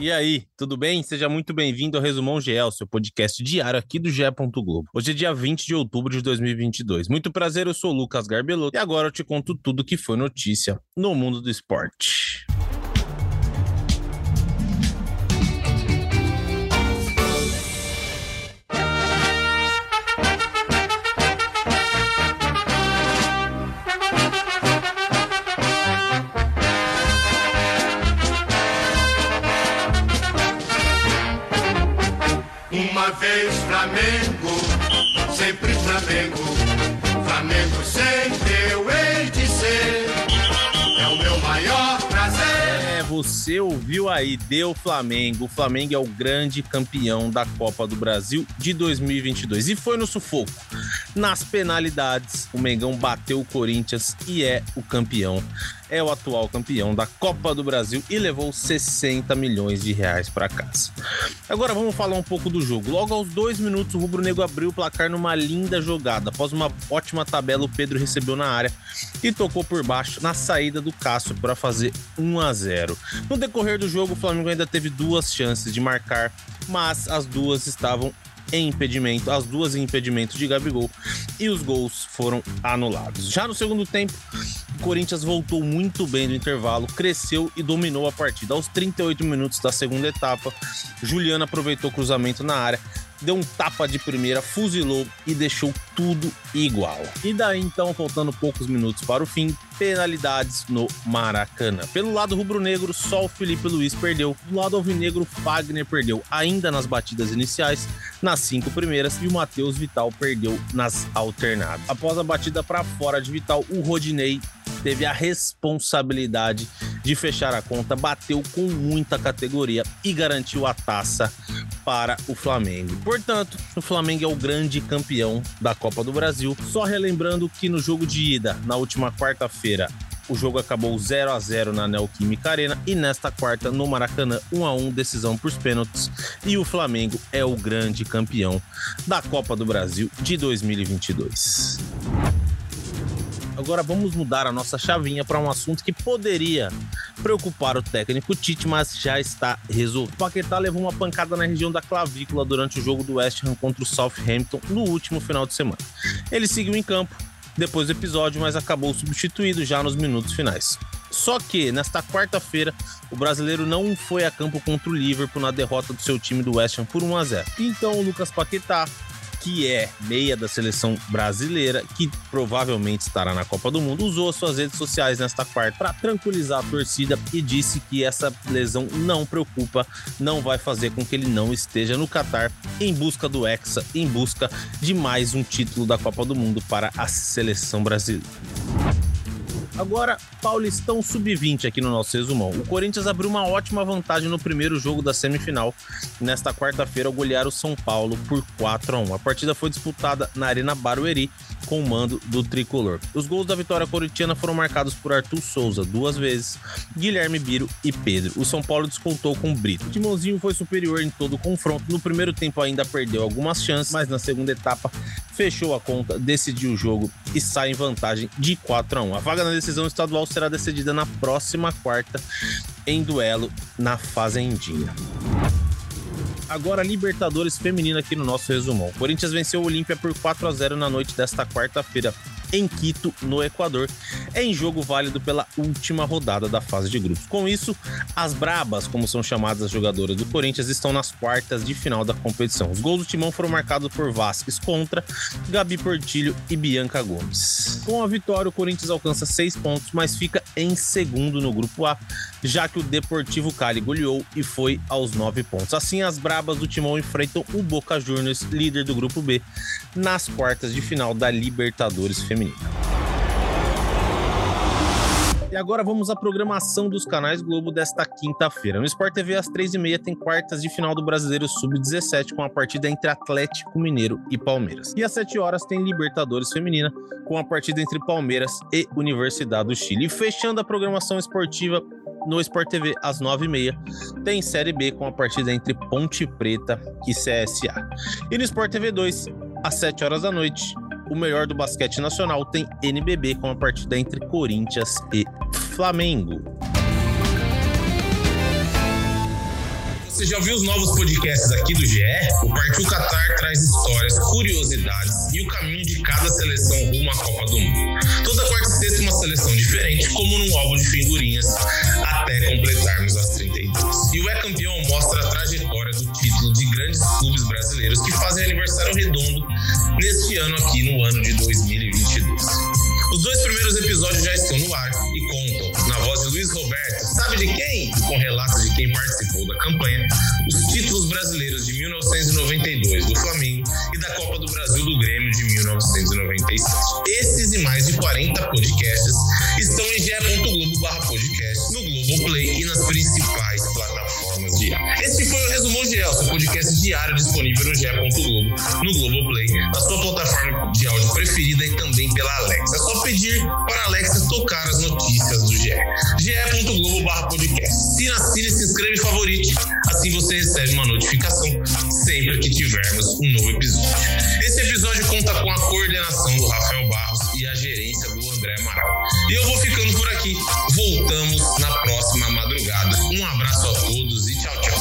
E aí, tudo bem? Seja muito bem-vindo ao Resumão GE, seu podcast diário aqui do GE. Globo. Hoje é dia 20 de outubro de 2022. Muito prazer, eu sou o Lucas Garbelotto e agora eu te conto tudo que foi notícia no mundo do esporte. Uma vez Flamengo, sempre Flamengo. Flamengo sempre eu hei de ser. É o meu maior prazer. É, você ouviu aí, deu Flamengo. O Flamengo é o grande campeão da Copa do Brasil de 2022. E foi no sufoco. Nas penalidades, o Mengão bateu o Corinthians e é o campeão é o atual campeão da Copa do Brasil e levou 60 milhões de reais para casa. Agora vamos falar um pouco do jogo. Logo aos dois minutos, o Rubro Negro abriu o placar numa linda jogada. Após uma ótima tabela, o Pedro recebeu na área e tocou por baixo na saída do Cássio para fazer 1 a 0. No decorrer do jogo, o Flamengo ainda teve duas chances de marcar, mas as duas estavam em impedimento, as duas em impedimento de Gabigol, e os gols foram anulados. Já no segundo tempo, o Corinthians voltou muito bem no intervalo, cresceu e dominou a partida. Aos 38 minutos da segunda etapa, Juliano aproveitou o cruzamento na área, deu um tapa de primeira, fuzilou e deixou tudo igual. E daí então, faltando poucos minutos para o fim, penalidades no Maracanã. Pelo lado rubro-negro, só o Felipe Luiz perdeu. Do lado alvinegro, Fagner perdeu ainda nas batidas iniciais, nas cinco primeiras, e o Matheus Vital perdeu nas alternadas. Após a batida para fora de Vital, o Rodinei teve a responsabilidade de fechar a conta, bateu com muita categoria e garantiu a taça para o Flamengo. Portanto, o Flamengo é o grande campeão da Copa do Brasil. Só relembrando que no jogo de ida, na última quarta-feira, o jogo acabou 0 a 0 na Neoquímica Arena e nesta quarta no Maracanã 1 a 1 decisão por pênaltis e o Flamengo é o grande campeão da Copa do Brasil de 2022. Agora vamos mudar a nossa chavinha para um assunto que poderia preocupar o técnico Tite, mas já está resolvido. Paquetá levou uma pancada na região da clavícula durante o jogo do West Ham contra o Southampton no último final de semana. Ele seguiu em campo depois do episódio, mas acabou substituído já nos minutos finais. Só que nesta quarta-feira, o brasileiro não foi a campo contra o Liverpool na derrota do seu time do West Ham por 1 a 0. Então o Lucas Paquetá que é meia da seleção brasileira, que provavelmente estará na Copa do Mundo, usou suas redes sociais nesta quarta para tranquilizar a torcida e disse que essa lesão não preocupa, não vai fazer com que ele não esteja no Catar em busca do Hexa, em busca de mais um título da Copa do Mundo para a seleção brasileira. Agora, Paulistão Sub-20 aqui no nosso resumão. O Corinthians abriu uma ótima vantagem no primeiro jogo da semifinal. Nesta quarta-feira, ao golear o São Paulo por 4 a 1. A partida foi disputada na Arena Barueri com o mando do tricolor. Os gols da vitória corintiana foram marcados por Arthur Souza duas vezes, Guilherme Biro e Pedro. O São Paulo descontou com Brito. O Timãozinho foi superior em todo o confronto. No primeiro tempo ainda perdeu algumas chances, mas na segunda etapa fechou a conta, decidiu o jogo e sai em vantagem de 4 a 1. A vaga na decisão estadual será decidida na próxima quarta em duelo na Fazendinha. Agora, Libertadores Feminina aqui no nosso resumão. O Corinthians venceu o Olímpia por 4 a 0 na noite desta quarta-feira em Quito, no Equador, em jogo válido pela última rodada da fase de grupos. Com isso, as Brabas, como são chamadas as jogadoras do Corinthians, estão nas quartas de final da competição. Os gols do Timão foram marcados por Vasquez contra Gabi Portilho e Bianca Gomes. Com a vitória, o Corinthians alcança seis pontos, mas fica em segundo no grupo A, já que o Deportivo Cali goleou e foi aos nove pontos. Assim, as Brabas do Timão enfrentam o Boca Juniors, líder do grupo B, nas quartas de final da Libertadores Feminina E agora vamos à programação dos canais Globo desta quinta-feira. No Sport TV, às três e meia, tem quartas de final do Brasileiro Sub-17, com a partida entre Atlético Mineiro e Palmeiras. E às sete horas tem Libertadores Feminina, com a partida entre Palmeiras e Universidade do Chile. E fechando a programação esportiva, no Sport TV, às nove e meia, tem Série B com a partida entre Ponte Preta e CSA. E no Sport TV 2, às sete horas da noite, o melhor do basquete nacional tem NBB com a partida entre Corinthians e Flamengo. Você já viu os novos podcasts aqui do GE? O Partiu Qatar traz histórias, curiosidades e o caminho de cada seleção rumo à Copa do Mundo. Toda quarta e sexta uma seleção diferente, como num álbum de figurinhas, até completarmos as 32. E o É Campeão mostra a trajetória do título de grandes clubes brasileiros que fazem aniversário redondo neste ano aqui, no ano de 2022. Os dois primeiros episódios já estão no ar e contam, na voz de Luiz Roberto, sabe de quem? com relatos de quem participou da campanha, os títulos brasileiros de 1992 do Flamengo e da Copa do Brasil do Grêmio de 1997. Esses e mais de 40 podcasts estão em ge.globo podcast, no Globoplay e nas principais plataformas de áudio. Esse foi o Resumo GE, seu podcast diário disponível no ge.globo, no Globoplay, na sua plataforma conferida aí também pela Alexa. É só pedir para a Alexa tocar as notícias do GE. ge.globo/podcast. Assina, assine, se inscreve e favorite. Assim você recebe uma notificação sempre que tivermos um novo episódio. Esse episódio conta com a coordenação do Rafael Barros e a gerência do André Amaral. E eu vou ficando por aqui. Voltamos na próxima madrugada. Um abraço a todos e tchau, tchau.